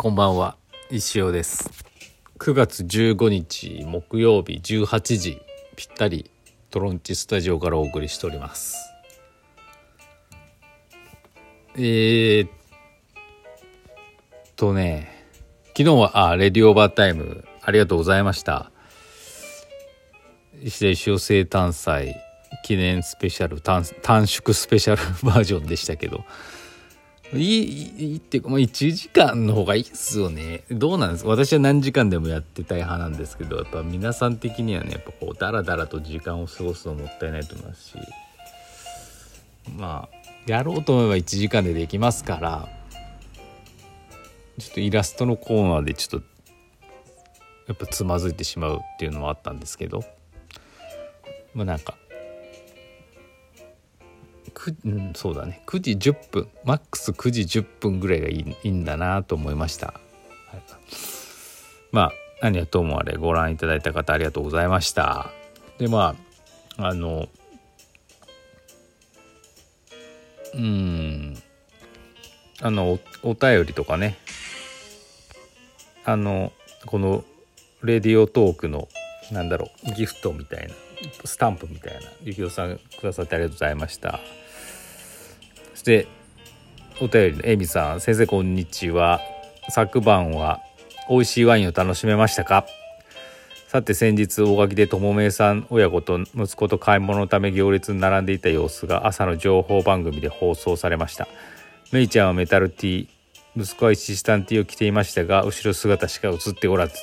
こんばんは。石尾です。9月15日木曜日18時ぴったりトロンチスタジオからお送りしております。えー、っとね昨日はあレディオーバータイムありがとうございました。石田石尾生誕祭記念スペシャル短短縮スペシャルバージョンでしたけど。いい、いいっていうか、まあ、1時間の方がいいっすよね。どうなんですか？私は何時間でもやってたい派なんですけど、やっぱ皆さん的にはね、やっぱこう、だらだらと時間を過ごすのもったいないと思いますし、まあ、やろうと思えば1時間でできますから、ちょっとイラストのコーナーでちょっと、やっぱつまずいてしまうっていうのもあったんですけど、まあなんか、うん、そうだね。9時10分。マックス9時10分ぐらいがいいいいんだなと思いました、はい、まあ何はともあれご覧いただいた方ありがとうございました。でまああのうんあのおお便りとかね。あのこのレディオトークのなんだろうギフトみたいなスタンプみたいなゆきおさんくださってありがとうございました。してお便りのエミさん先生こんにちは。昨晩は美味しいワインを楽しめましたか？さて先日大垣で友めさん親子と息子と買い物のため行列に並んでいた様子が朝の情報番組で放送されました。メイちゃんはメタルティー息子は石スタンティーを着ていましたが後ろ姿しか映っておらず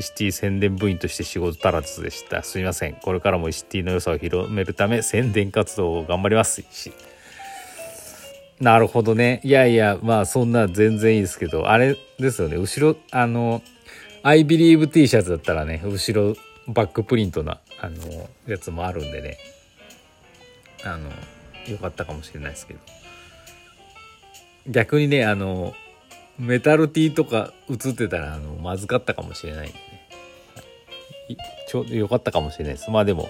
シティ宣伝部員として仕事足らずでした。すみません。これからもシティの良さを広めるため宣伝活動を頑張ります。なるほどね。いやいや、まあそんな全然いいですけど、あれですよね。後ろ、あの、I believe T シャツだったらね、後ろバックプリントな、あの、やつもあるんでね。あの、よかったかもしれないですけど。逆にね、あの、メタル T とか映ってたら、あの、まずかったかもしれないんでね。ちょうどよかったかもしれないです。まあでも、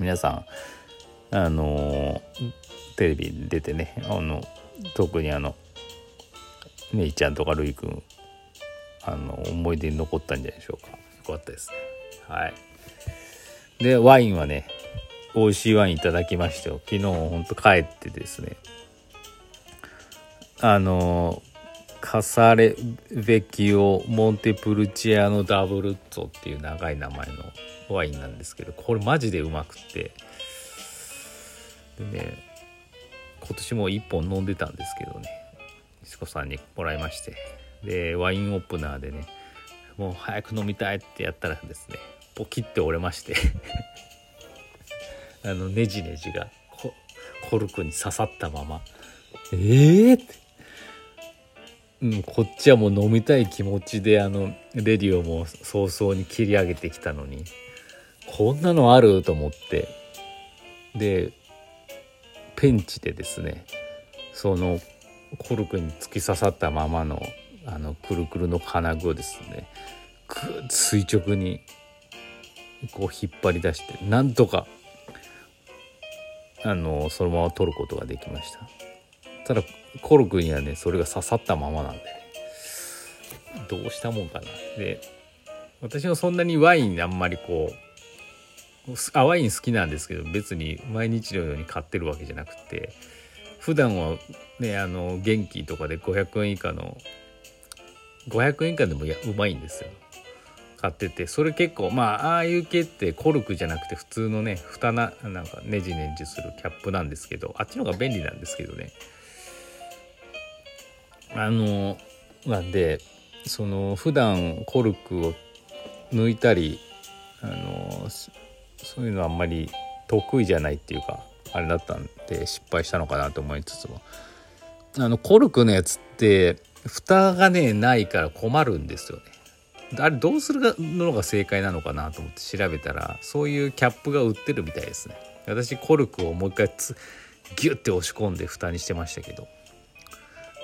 皆さん、あのテレビ出てねあの特にあのめいちゃんとかるいくんあの思い出に残ったんじゃないでしょうか。よかったですね。はい。でワインはね美味しいワインいただきましたよ。昨日ほんと帰ってですね。あのカサレベキオモンテプルチアノダブルッツォっていう長い名前のワインなんですけどこれマジでうまくって。でね今年も1本飲んでたんですけどね。息子さんにもらいまして。でワインオープナーでねもう早く飲みたいってやったらですねポキって折れまして。あのネジネジがコルクに刺さったまま。ええー、って、うん、こっちはもう飲みたい気持ちであのレディオも早々に切り上げてきたのにこんなのある？と思って。でペンチでですねそのコルクに突き刺さったままのあのくるくるの金具をですねぐっ垂直にこう引っ張り出してなんとかあのそのまま取ることができました。ただコルクにはねそれが刺さったままなんで、どうしたもんかな。で私もそんなにワインあんまりこうワイン好きなんですけど別に毎日のように買ってるわけじゃなくて普段はねあの元気とかで500円以下の500円以下でもやうまいんですよ。買っててそれ結構まあああいう系ってコルクじゃなくて普通のね蓋ななんかネジネジするキャップなんですけどあっちの方が便利なんですけどね。あのなんでその普段コルクを抜いたりあのそういうのあんまり得意じゃないっていうかあれだったんで失敗したのかなと思いつつも。あのコルクのやつって蓋がねないから困るんですよね。あれどうするのが正解なのかなと思って調べたらそういうキャップが売ってるみたいですね。私コルクをもう一回つギュッて押し込んで蓋にしてましたけど。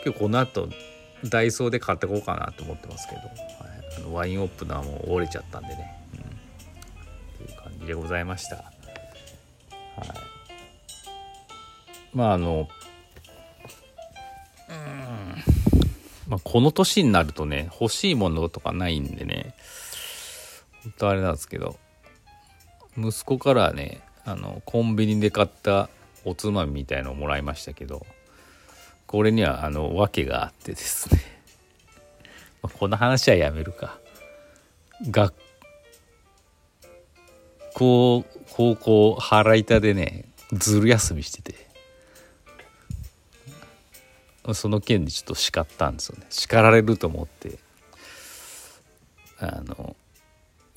今日この後ダイソーで買ってこうかなと思ってますけど、はい、あのワインオープナーも折れちゃったんでね。でございました。はい、まああのうん。まあ、この年になるとね欲しいものとかないんでねほんとあれなんですけど息子からねあのコンビニで買ったおつまみみたいのをもらいましたけどこれにはあの訳があってですね。この話はやめるか。学校高校腹痛でねずる休みしてて。その件でちょっと叱ったんですよね。叱られると思ってあの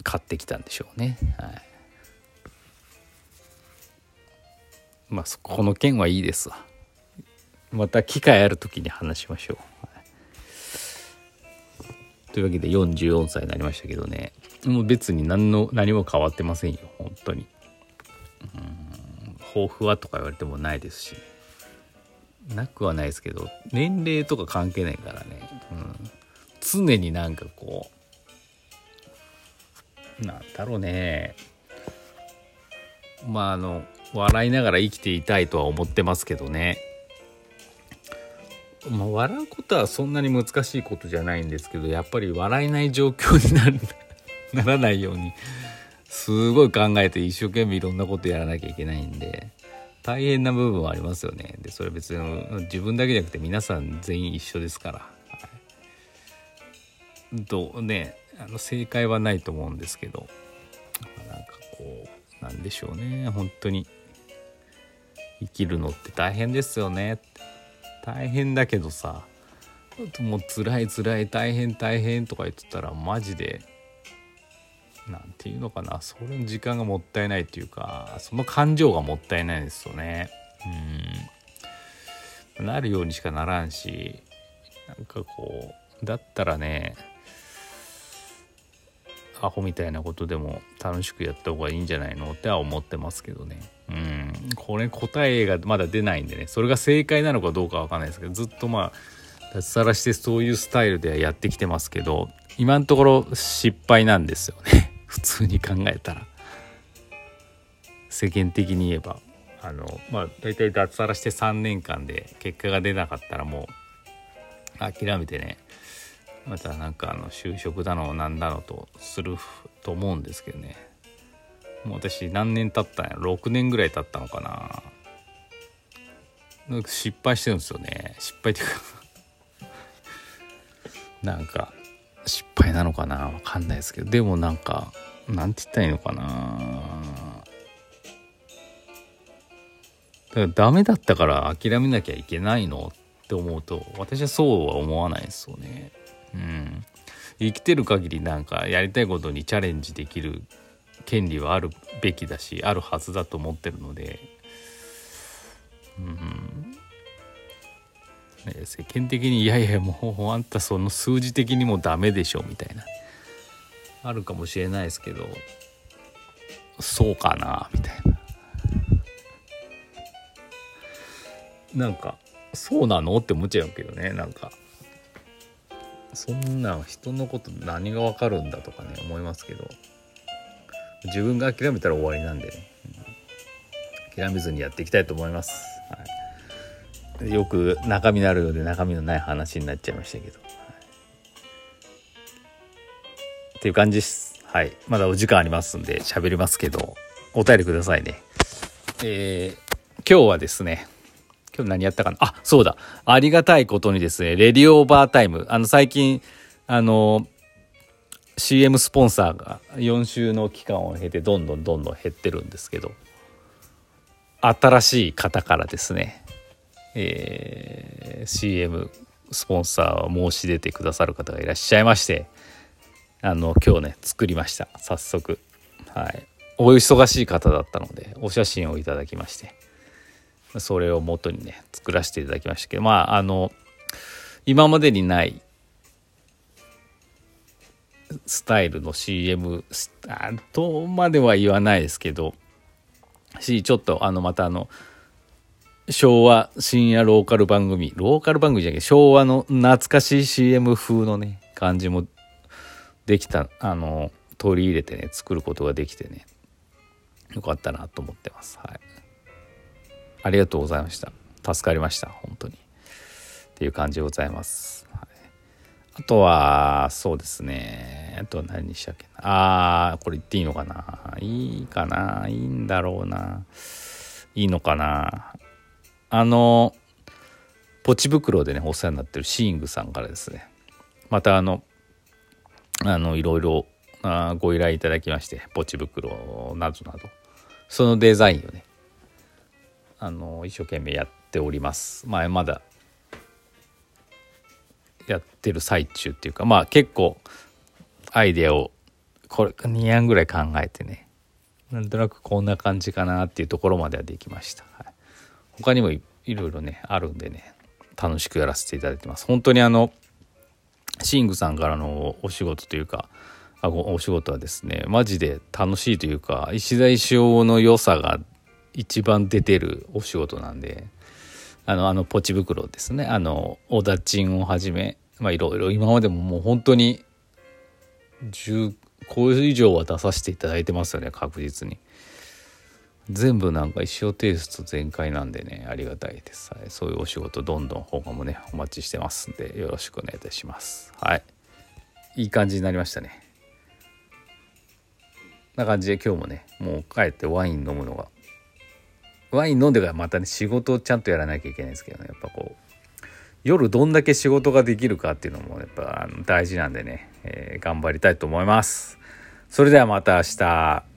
買ってきたんでしょうね。はい。まあそこの件はいいですわ。また機会ある時に話しましょう、はい。というわけで44歳になりましたけどね。もう別に何の何も変わってませんよ本当に。うん抱負はとか言われてもないですし。なくはないですけど年齢とか関係ないからね、うん、常になんかこうなんだろうね。まああの笑いながら生きていたいとは思ってますけどね。まあ笑うことはそんなに難しいことじゃないんですけどやっぱり笑えない状況になる。ならないようにすごい考えて一生懸命いろんなことやらなきゃいけないんで大変な部分はありますよね。でそれ別に自分だけじゃなくて皆さん全員一緒ですから、はい、とねあの正解はないと思うんですけど。なんかこうなんでしょうね。本当に。生きるのって大変ですよね。大変だけどさもう辛い辛い大変大変とか言ってたらマジでなんていうのかな。それの時間がもったいないっていうかその感情がもったいないですよね。うん。なるようにしかならんしなんかこうだったらねアホみたいなことでも楽しくやった方がいいんじゃないのっては思ってますけどね。うん。これ答えがまだ出ないんでね。それが正解なのかどうかわかんないですけどずっとまあ脱サラしてそういうスタイルではやってきてますけど今のところ失敗なんですよね。普通に考えたら。世間的に言えば。あのまあ大体脱サラして3年間で結果が出なかったらもう諦めてね。またなんかあの就職だのなんだのとすると思うんですけどね。もう私何年経ったんや6年ぐらい経ったのかな。なんか失敗してるんですよね。失敗っていうか。なんか失敗なのかなわかんないですけどでもなんかなんて言ったらいいのかな。だからダメだったから諦めなきゃいけないのって思うと私はそうは思わないですよね。うん。生きてる限りなんかやりたいことにチャレンジできる権利はあるべきだしあるはずだと思ってるので。うん。ね、世間的にいやいやもうあんたその数字的にもダメでしょみたいな。あるかもしれないですけど。そうかなみたいな。なんかそうなの？って思っちゃうけどね。なんかそんな人のこと何がわかるんだとかね思いますけど。自分が諦めたら終わりなんでね、うん、諦めずにやっていきたいと思います、はい、よく中身のあるようで中身のない話になっちゃいましたけど、っていう感じですはいまだお時間ありますんで喋りますけどお便りくださいねえー、今日はですね今日何やったかな？あ、そうだ。ありがたいことにですね、レディオーバータイム。あの、最近、あの、CM スポンサーが4週の期間を経てどんどんどんどん減ってるんですけど、新しい方からですね、えー、CM スポンサーを申し出てくださる方がいらっしゃいまして、あの、今日ね、作りました。早速。はい。お忙しい方だったので、お写真をいただきまして。それを元にね作らせていただきましたけどまああの今までにないスタイルの CM とまでは言わないですけどしちょっとあのまたあの昭和深夜ローカル番組。ローカル番組じゃなくて昭和の懐かしい CM 風のね感じもできたあの取り入れてね作ることができてねよかったなと思ってます。はい。ありがとうございました。助かりました本当に。っていう感じでございます、はい、あとは、そうですね。あとは何にしたっけな。あー、これ言っていいのかな。いいかな。いいんだろうな。いいのかな。あの、ポチ袋でね、お世話になってるシーングさんからですね。またあの、あの、いろいろあご依頼いただきまして、ポチ袋などなど。そのデザインをね、あの、一生懸命やっております。まあ、まだやってる最中っていうかまあ結構アイデアをこれ2案ぐらい考えてねなんとなくこんな感じかなっていうところまではできました、はい、他にもいろいろねあるんでね楽しくやらせていただいてます本当にあのシングさんからのお仕事というかあお仕事はですねマジで楽しいというか石田石尾の良さが一番出てるお仕事なんであの、あのポチ袋ですね。あの、おだちんをはじめ、まあいろいろ今までももう本当に10個以上は出させていただいてますよね、確実に。全部なんか一生テイスト全開なんでね、ありがたいです。はい、そういうお仕事どんどん今後もね、お待ちしてますんで、よろしくお願いいたします。はい。いい感じになりましたね。な感じで今日もね、もう帰ってワイン飲むのがワイン飲んでからまたね仕事をちゃんとやらなきゃいけないんですけどねやっぱこう夜どんだけ仕事ができるかっていうのもやっぱ大事なんでね、えー、頑張りたいと思います。それではまた明日。